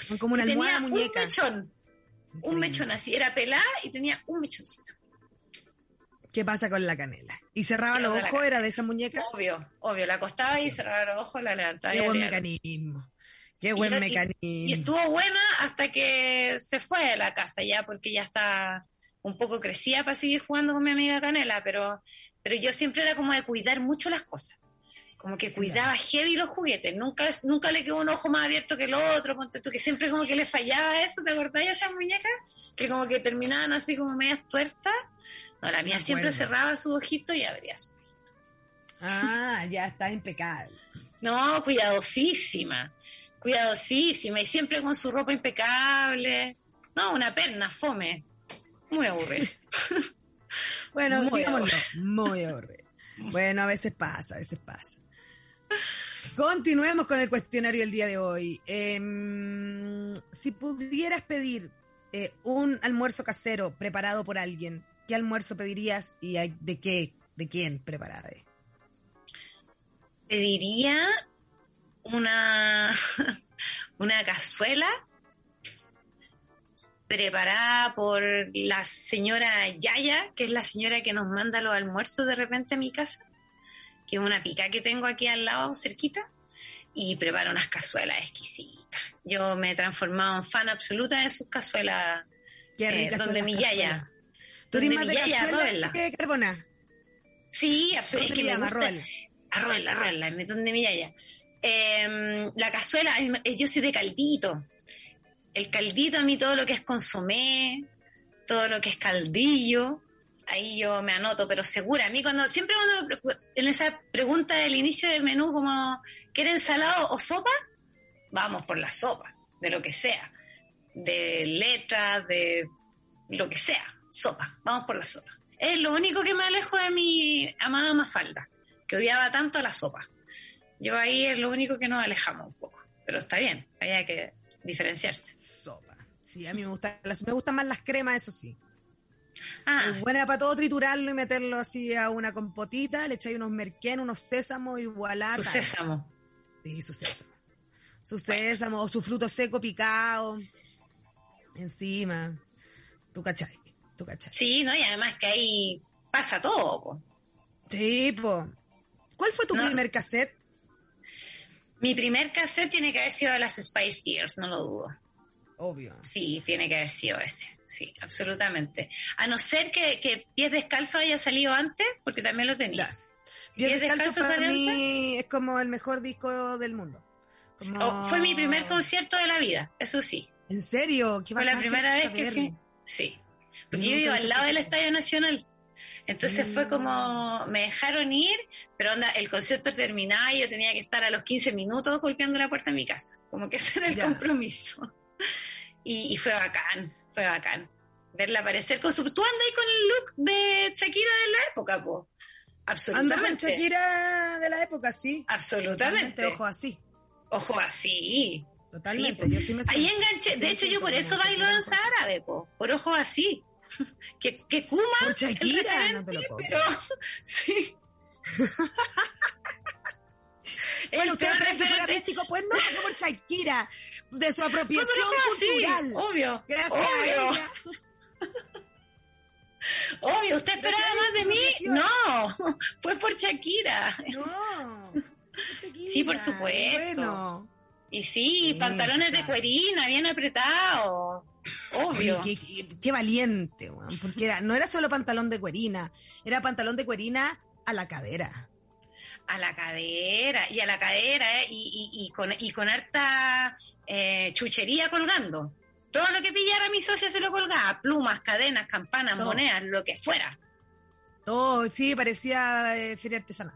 Bueno, como una almohada tenía muñeca. un mechón, un mechón así, era pelada y tenía un mechoncito. ¿Qué pasa con la canela? ¿Y cerraba ¿Qué los ojos? ¿Era de esa muñeca? Obvio, obvio, la acostaba y cerraba los ojos, la levantaba y Qué buen mecanismo. Qué buen y- mecanismo. Y estuvo buena hasta que se fue de la casa ya, porque ya está un poco crecida para seguir jugando con mi amiga Canela, pero, pero yo siempre era como de cuidar mucho las cosas. Como que cuidaba heavy los juguetes, nunca, nunca le quedó un ojo más abierto que el otro, tú, que siempre como que le fallaba eso, ¿te acordás de esas muñecas? Que como que terminaban así como medias tuertas. No, la mía siempre cerraba su ojito y abría su Ah, ya está impecable. No, cuidadosísima. cuidadosísima y siempre con su ropa impecable. No, una perna, fome. Muy aburrida. bueno, muy digámoslo, muy aburrida. Bueno, a veces pasa, a veces pasa. Continuemos con el cuestionario del día de hoy. Em, si pudieras pedir eh, un almuerzo casero preparado por alguien, ¿qué almuerzo pedirías y de qué, de quién preparado? Pediría una, una cazuela preparada por la señora Yaya, que es la señora que nos manda los almuerzos de repente a mi casa, que es una pica que tengo aquí al lado, cerquita, y prepara unas cazuelas exquisitas. Yo me he transformado en fan absoluta de sus cazuelas. Qué eh, donde mi Yaya. ¿Tú eres más de cazuela que carbona? Sí, absolutamente. Es que me gusta. Arroz. Arroz, arroz, donde mi Yaya. Eh, la cazuela, yo soy de caldito el caldito a mí todo lo que es consomé, todo lo que es caldillo, ahí yo me anoto, pero segura. A mí cuando, siempre cuando en esa pregunta del inicio del menú como, ¿quiere ensalado o sopa? Vamos por la sopa, de lo que sea, de letras, de lo que sea, sopa, vamos por la sopa. Es lo único que me alejo de mi amada Mafalda, que odiaba tanto la sopa. Yo ahí es lo único que nos alejamos un poco, pero está bien, hay que diferenciarse. Sopa. Sí, a mí me, gusta, me gustan más las cremas, eso sí. Ah. buena para todo triturarlo y meterlo así a una compotita, le echáis unos merquén, unos sésamos y voilà. Su sésamo. Sí, su sésamo. Su sésamo o su fruto seco picado. Encima. Tu cachai. Tu cachai. Sí, ¿no? Y además que ahí pasa todo, po. Sí, po. ¿Cuál fue tu primer cassette? Mi primer cassette tiene que haber sido de las Spice Girls, no lo dudo. Obvio. Sí, tiene que haber sido ese. Sí, absolutamente. A no ser que, que Pies Descalzos haya salido antes, porque también lo tenía. Pies, Descalzos para mí es como el mejor disco del mundo. Oh, fue mi primer concierto de la vida, eso sí. ¿En serio? fue la primera vez que fui. Sí. Porque yo vivo al lado del Estadio Nacional. Entonces fue como, me dejaron ir, pero onda, el concierto terminaba y yo tenía que estar a los 15 minutos golpeando la puerta de mi casa. Como que ese era el compromiso. Y, fue bacán, fue bacán. Verla aparecer con su... Tú andas ahí con el look de Shakira de la época, po. Absolutamente. Anda con Shakira de la época, sí. Absolutamente. ojo así. Ojo así. Totalmente. yo sí me ahí enganché. de hecho, yo por eso bailo danza árabe, po. Por ojo así. que, que Kuma. Por Shakira, no te lo puedo. Pero, sí. bueno, usted fuera artístico, pues no, no por Shakira, de su apropiación cultural. obvio. Gracias obvio. a ella. Obvio, ¿usted esperaba más de mí? No, fue por Shakira. No. Shakira, sí, por supuesto. Bueno. Y sí, pantalones de cuerina, bien apretados. Obvio. qué, valiente, porque era, no era solo pantalón de cuerina, era pantalón de cuerina a la cadera. A la cadera, y a la cadera, ¿eh? y, y, con, y con harta eh, chuchería colgando. Todo lo que pillara mi socia se lo colgaba, plumas, cadenas, campanas, monedas, lo que fuera. Todo, sí, parecía eh, feria artesana.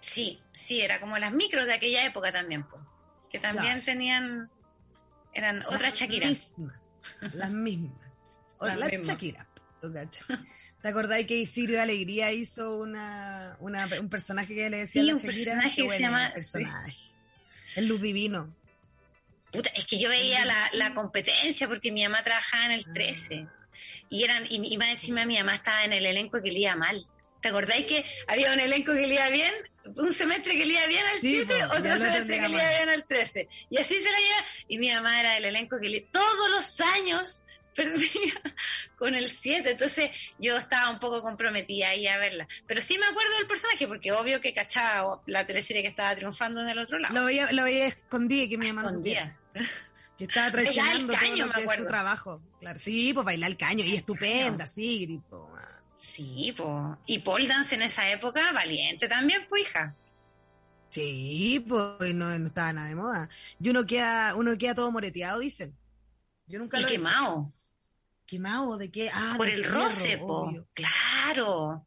Sí, sí, era como las micros de aquella época también, que también tenían, eran otras Shakira. Las mismas. la Shakira. ¿Te acordáis que de Alegría hizo una, un personaje que le decía a la Shakira? Personaje se llama, El Luz Divino. Puta, es que yo veía la, la, competencia porque mi mamá trabajaba en el 13. Ah. Y eran, y, más encima mi mamá estaba en el elenco que le iba mal. ¿Te acordáis que había un elenco que le iba bien? Un semestre que le iba bien al 7, otro semestre que le iba bien al 13. Y así se la lleva. Y mi mamá era el elenco que le, todos los años perdía con el 7. Entonces yo estaba un poco comprometida ahí a verla. Pero sí me acuerdo del personaje, porque obvio que cachaba la teleserie que estaba triunfando en el otro lado. Lo veía, lo veía escondida que mi mamá escondía. Que estaba traicionando todo lo que es su trabajo. Claro, sí, pues bailar el caño. Y estupenda, sí, grito. Sí, pues. Y Paul Dance en esa época, valiente también, pues, hija. Sí, pues no, estaba nada de moda. Y uno queda, uno queda todo moreteado, dicen. Yo nunca y lo quemado. ¿Quemado de qué? Ah, Por el roce, po. Claro.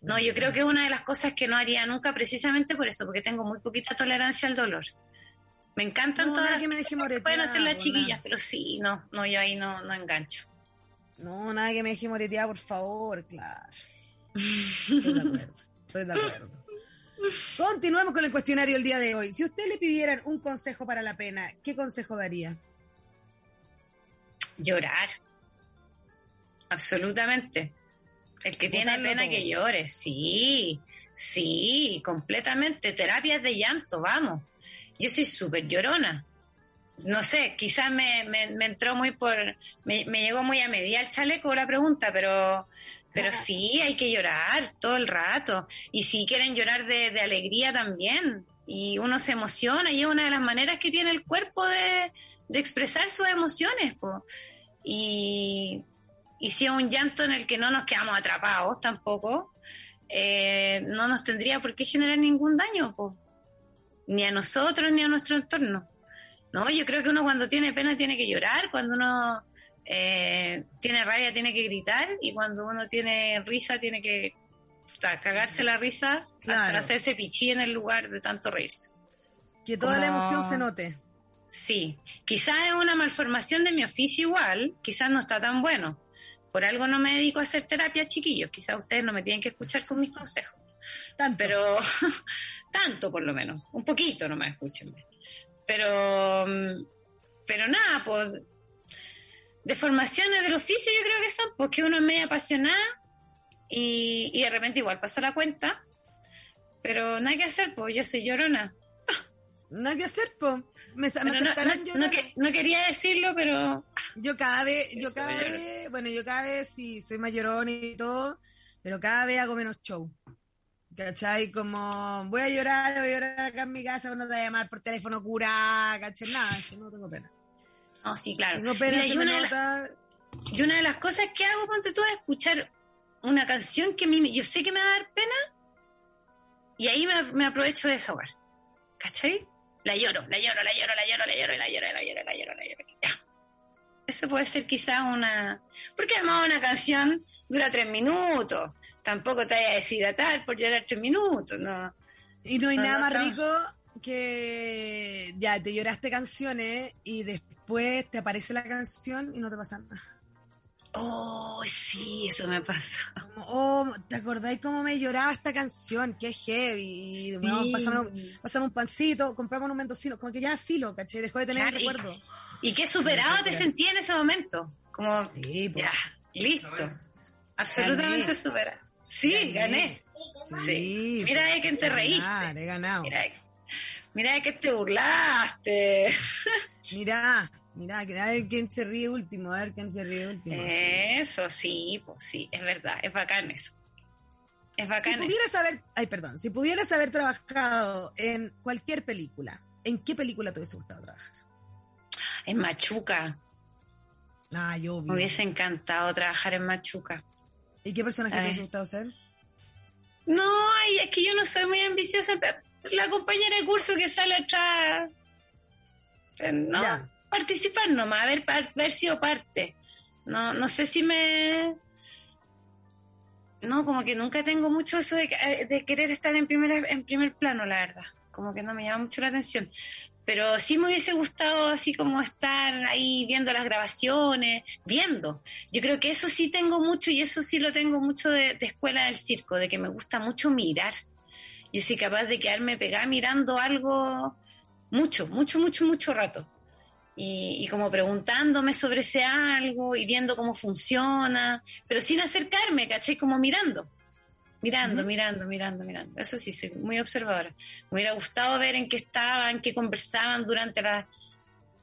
No, yo creo que es una de las cosas que no haría nunca precisamente por eso, porque tengo muy poquita tolerancia al dolor. Me encantan No, todas nada que las me deje cosas que pueden hacer las chiquillas, nada. pero sí, no, no, yo ahí no, no engancho. No, nada que me deje moreteada, por favor, claro. Estoy de acuerdo, estoy de acuerdo. Continuemos con el cuestionario del día de hoy. Si usted le pidieran un consejo para la pena, ¿qué consejo daría? Llorar. Absolutamente. El que tiene pena todo. que llore, sí, sí, completamente. Terapias de llanto, vamos. Yo soy súper llorona. No sé, quizás me, me, me entró muy por, me, me llegó muy a medida el chaleco la pregunta, pero, pero sí, hay que llorar todo el rato. Y si quieren llorar de, de alegría también. Y uno se emociona y es una de las maneras que tiene el cuerpo de, de expresar sus emociones. po. Y, y si es un llanto en el que no nos quedamos atrapados tampoco, eh, no nos tendría por qué generar ningún daño, po. ni a nosotros ni a nuestro entorno. No, yo creo que uno cuando tiene pena tiene que llorar, cuando uno eh, tiene rabia tiene que gritar y cuando uno tiene risa tiene que puta, cagarse la risa Claro. hasta hacerse pichí en el lugar de tanto reírse. Que toda la emoción se note. Sí, quizás es una malformación de mi oficio igual, quizás no está tan bueno. Por algo no me dedico a hacer terapia, chiquillos. Quizás ustedes no me tienen que escuchar con mis consejos. Tanto. Pero tanto por lo menos, un poquito nomás escúchenme. Pero, pero nada, pues deformaciones del oficio yo creo que son, porque uno es medio apasionada y, y de repente igual pasa la cuenta, pero nada que hacer, pues yo soy llorona. Nada que hacer, po. Me, me no, no- llorar. no que- no quería decirlo, pero Yo cada vez, yo cada vez, bueno, yo cada vez sí soy mayorón y todo, pero cada vez hago menos show. ¿Cachai? Como voy a llorar, voy a llorar acá en mi casa, no te voy a llamar por teléfono cura, ¿cachai? Nada, eso no tengo pena. no, sí, claro. Tengo pena, Mira, y me una la-. Y una de las cosas que hago, ponte tú, es escuchar una canción que mí, yo sé que me va a dar pena y ahí me, me aprovecho de desahogar. ¿Cachai? La lloro, la lloro, la lloro, la lloro, la lloro, la lloro, la lloro, la lloro, la lloro. Ya. Eso puede ser quizás una... Porque además una canción dura tres minutos. Tampoco te vayas a deshidratar por llorar tres minutos, ¿no? Y no hay No, nada no, más no. rico que ya te lloraste canciones y después te aparece la canción y no te pasa nada. Oh, sí, eso me pasa. Oh, ¿te acordáis cómo me lloraba esta canción? Qué heavy. Bueno, pasamos, pasamos un pancito, compramos un mendocino, como que ya filo, ¿cachai? Dejó de tener Claro, el y- recuerdo. Y qué superado te Claro. sentí en ese momento. Como, Sí, ya, listo. Absolutamente superado. Sí, gané. Sí. Mira de quién te reíste. ganar, He ganado. Mira, de- mira de que te burlaste. Mira, mira, que a ver quién se ríe último, a ver quién se ríe último. Eso, sí, pues sí, es verdad, es bacán eso. Es Si bacán eso. pudieras haber, ay, perdón, si pudieras haber trabajado en cualquier película, ¿en qué película te hubiese gustado trabajar? En Machuca. Ah, yo Me hubiese encantado trabajar en Machuca. ¿Y qué personaje te hubiese gustado ser? No, ay, es que yo no soy muy ambiciosa, pero la compañera de curso que sale atrás. eh, No, Ya. participar nomás, haber, sido parte. No, no sé si me. No, como que nunca tengo mucho eso de, que- de querer estar en primer, en primer plano, la verdad. Como que no me llama mucho la atención. Pero sí me hubiese gustado así como estar ahí viendo las grabaciones, viendo. Yo creo que eso sí tengo mucho y eso sí lo tengo mucho de, escuela del circo, de que me gusta mucho mirar. Yo soy capaz de quedarme pegada mirando algo mucho, mucho, mucho, mucho rato. Y, y como preguntándome sobre ese algo y viendo cómo funciona, pero sin acercarme, ¿cachai? Como mirando. Mirando, mirando, mirando, mirando. Eso sí, soy muy observadora. Me hubiera gustado ver en qué estaban, qué conversaban durante las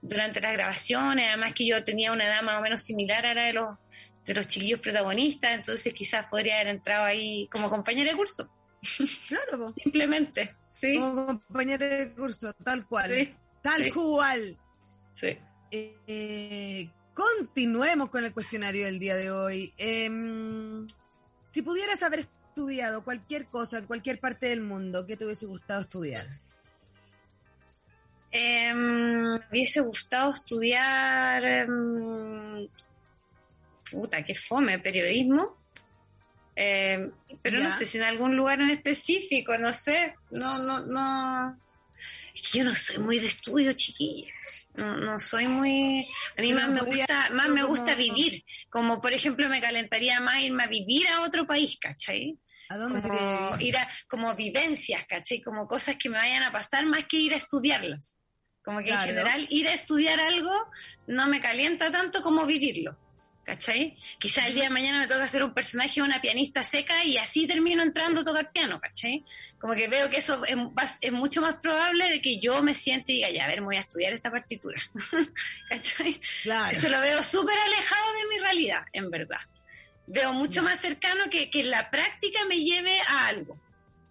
durante las grabaciones, además que yo tenía una edad más o menos similar a la de los de los chiquillos protagonistas, entonces quizás podría haber entrado ahí como compañera de curso, Claro, simplemente. Sí, como compañero de curso, tal cual. sí, Tal sí. cual. sí. Eh, eh, continuemos con el cuestionario del día de hoy. Em, si pudieras haber estudiado cualquier cosa en cualquier parte del mundo, ¿qué te hubiese gustado estudiar? Eh, me hubiese gustado estudiar. em, puta, qué fome, periodismo. Eh, pero no sé si en algún lugar en específico, no sé. No, no, no. Es que yo no soy muy de estudio, chiquilla. No, no soy muy... A mí más me gusta, más me gusta vivir. Como, por ejemplo, me calentaría más irme a vivir a otro país, ¿cachai? ¿A dónde como te- ir a, como vivencias, ¿cachai? Como cosas que me vayan a pasar más que ir a estudiarlas. Como que Claro. en general ir a estudiar algo no me calienta tanto como vivirlo. ¿Cachai? Quizás el día de mañana me toca ser un personaje una pianista seca y así termino entrando a tocar piano, ¿cachai? Como que veo que eso es, es mucho más probable de que yo me siente y diga, ya, a ver, me voy a estudiar esta partitura. ¿Cachai? Claro. Eso lo veo súper alejado de mi realidad, en verdad. Veo mucho más cercano que, que la práctica me lleve a algo.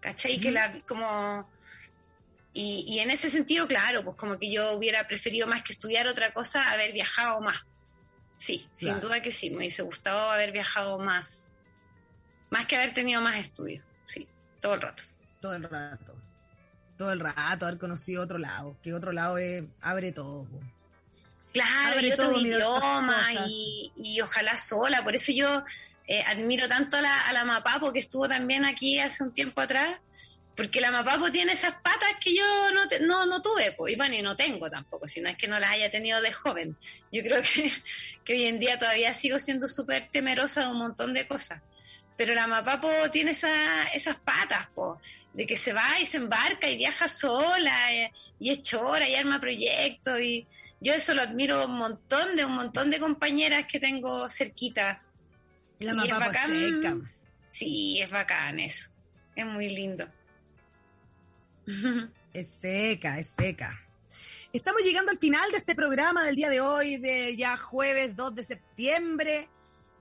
¿Cachai? Que Ujú. la, como... Y, y en ese sentido, claro, pues como que yo hubiera preferido más que estudiar otra cosa, haber viajado más. Sí, sin Claro. duda que sí, me hubiese gustado haber viajado más. Más que haber tenido más estudios, sí, todo el rato. Todo el rato. Todo el rato, haber conocido otro lado. Que otro lado es, abre todo. po. Claro, Abre y otro todo, mira otras idioma cosas. y, y ojalá sola. Por eso yo eh, admiro tanto a la, a la Mapapo que estuvo también aquí hace un tiempo atrás, porque la Mapapo tiene esas patas que yo no, te- no, no tuve, pues, y bueno, y no tengo tampoco, si no es que no las haya tenido de joven. Yo creo que, que hoy en día todavía sigo siendo súper temerosa de un montón de cosas. Pero la Mapapo tiene esa, esas patas, po, de que se va y se embarca y viaja sola eh, y es chora y arma proyectos y yo eso lo admiro un montón de un montón de compañeras que tengo cerquita. La Y es bacán. seca. Sí, es bacán eso. Es muy lindo. Es seca, es seca. Estamos llegando al final de este programa del día de hoy, de ya jueves 2 de septiembre,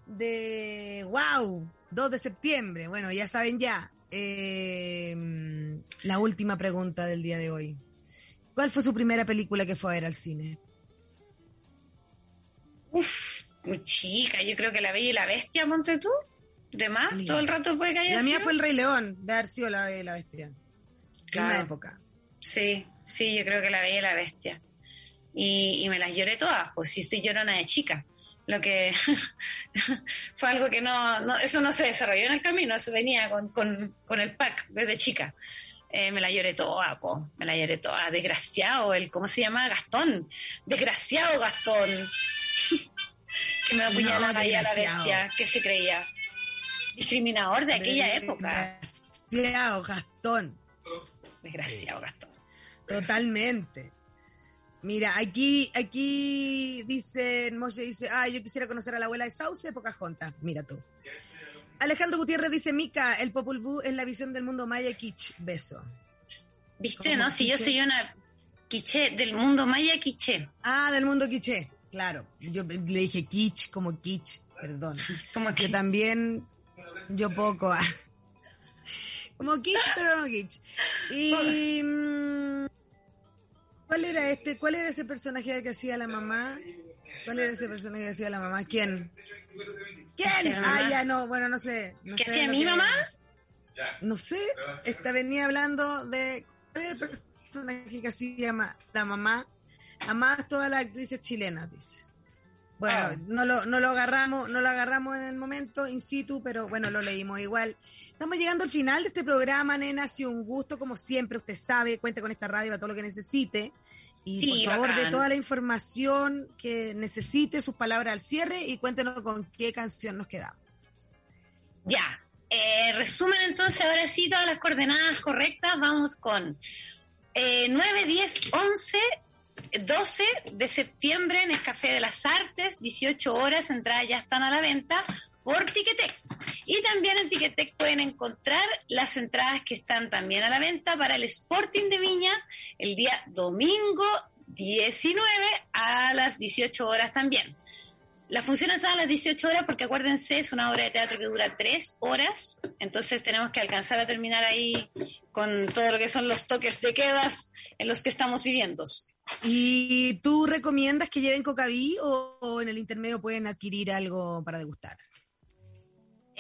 de wow, 2 de septiembre. Bueno, ya saben ya. eh, la última pregunta del día de hoy. ¿Cuál fue su primera película que fue a ver al cine? Uf, chica, yo creo que La Bella y la Bestia, monte tú. De más, Mira. todo el rato puede que haya La mía fue El Rey León, de haber sido La, la Bestia. Claro. En una época. Sí, sí, yo creo que La Bella y la Bestia. Y, y me las lloré todas, pues sí, soy llorona de chica. Lo que fue algo que no, no, eso no se desarrolló en el camino, eso venía con, con, con el pack desde chica. Eh, me la lloré toda, po, me la lloré toda. Desgraciado, el, ¿cómo se llama? Gastón. Desgraciado Gastón. que me apuñalaba No, ahí a la bestia, que se creía. Discriminador de aquella época. Desgraciado, Gastón. Desgraciado Gastón. Totalmente. Mira, aquí, aquí dice, Moshe dice, ah, yo quisiera conocer a la abuela de Sauce Pocahontas. Mira tú. Alejandro Gutiérrez dice, Mica, el Popol Vuh es la visión del mundo maya kitsch. Beso. ¿Viste, ¿Cómo no? Si yo soy una quiché del mundo maya quiché. Ah, del mundo quiché. Claro. Yo le dije kitsch como kitsch. Perdón. Como Que también yo poco. ah. Como kitsch, pero no kitsch. Y... mm, ¿Cuál era este? ¿Cuál era ese personaje que hacía la mamá? ¿Cuál era ese personaje que hacía la mamá? ¿Quién? ¿Quién? ¿Hacía la Ah, ya no, bueno, no sé. No ¿Qué hacía mi que- mamá? No sé. Esta venía hablando de ¿cuál era el personaje que hacía la mamá. Además todas las actrices chilenas, dice. Bueno, Ah. no lo, no lo agarramos, no lo agarramos en el momento in situ, pero bueno, lo leímos igual. Estamos llegando al final de este programa, nena. Ha sido un gusto, como siempre, usted sabe, cuente con esta radio para todo lo que necesite. Y Sí, por favor, de toda la información que necesite, sus palabras al cierre y cuéntenos con qué canción nos quedamos. Ya. Eh, resumen entonces, ahora sí, todas las coordenadas correctas. Vamos con eh, 9, 10, 11, 12 de septiembre en el Café de las Artes, 18 horas, entradas ya están a la venta por Ticketek. Y también en Ticketek pueden encontrar las entradas que están también a la venta para el Sporting de Viña el día domingo 19 a las 18 horas también. Las funciones son a las 18 horas porque acuérdense, es una obra de teatro que dura 3 horas, entonces tenemos que alcanzar a terminar ahí con todo lo que son los toques de quedas en los que estamos viviendo. ¿Y tú recomiendas que lleven cocaví o, o en el intermedio pueden adquirir algo para degustar?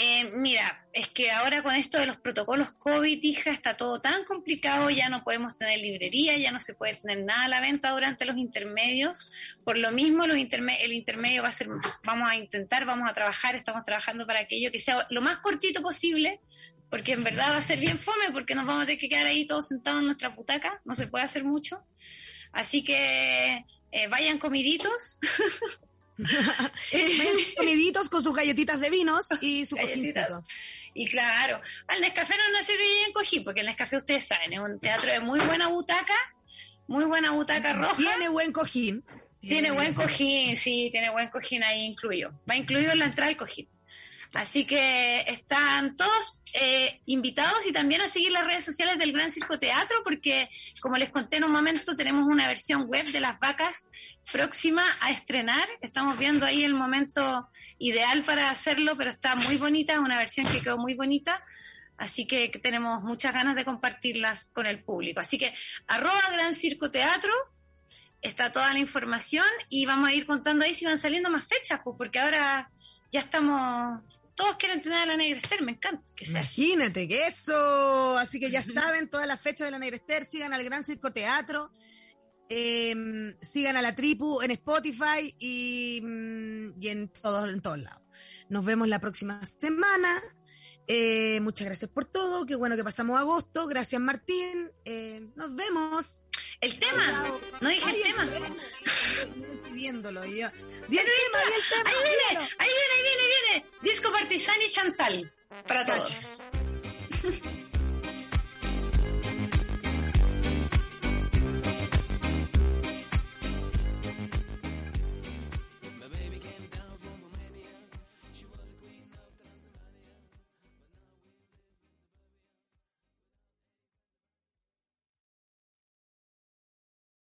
Eh, mira, es que ahora con esto de los protocolos COVID, hija, está todo tan complicado, ya no podemos tener librería, ya no se puede tener nada a la venta durante los intermedios. Por lo mismo, los el intermedio va a ser, vamos a intentar, vamos a trabajar, estamos trabajando para aquello que sea lo más cortito posible, porque en verdad va a ser bien fome, porque nos vamos a tener que quedar ahí todos sentados en nuestra butaca, no se puede hacer mucho. Así que eh, vayan comiditos. comiditos con sus galletitas de vinos y su cojincito. Y claro, al Nescafé no nos sirve bien cojín, porque el Nescafé ustedes saben, es un teatro de muy buena butaca, muy buena butaca roja. Tiene buen cojín. Tiene, buen cojín, sí, tiene buen cojín ahí incluido. Va incluido en la entrada el cojín. Así que están todos eh, invitados y también a seguir las redes sociales del Gran Circo Teatro, porque como les conté en un momento, tenemos una versión web de las vacas próxima a estrenar. Estamos viendo ahí el momento ideal para hacerlo, pero está muy bonita, una versión que quedó muy bonita. Así que tenemos muchas ganas de compartirlas con el público. Así que arroba Gran Circo Teatro, está toda la información y vamos a ir contando ahí si van saliendo más fechas, pues porque ahora ya estamos todos quieren tener a la Negra Esther, me encanta. Que Imagínate que eso. Así que ya saben todas las fechas de la Negra Esther, sigan al Gran Circo Teatro. Em, sigan a la tripu en Spotify y, mm, y en, todos, en todos lados. Nos vemos la próxima semana. Eh, muchas gracias por todo. Qué bueno que pasamos agosto. Gracias, Martín. Eh, nos vemos. El tema. No dije el tema. Viéndolo. Ahí viene, ahí viene, ahí viene, viene. Disco Partizan y Chantal. Para todos.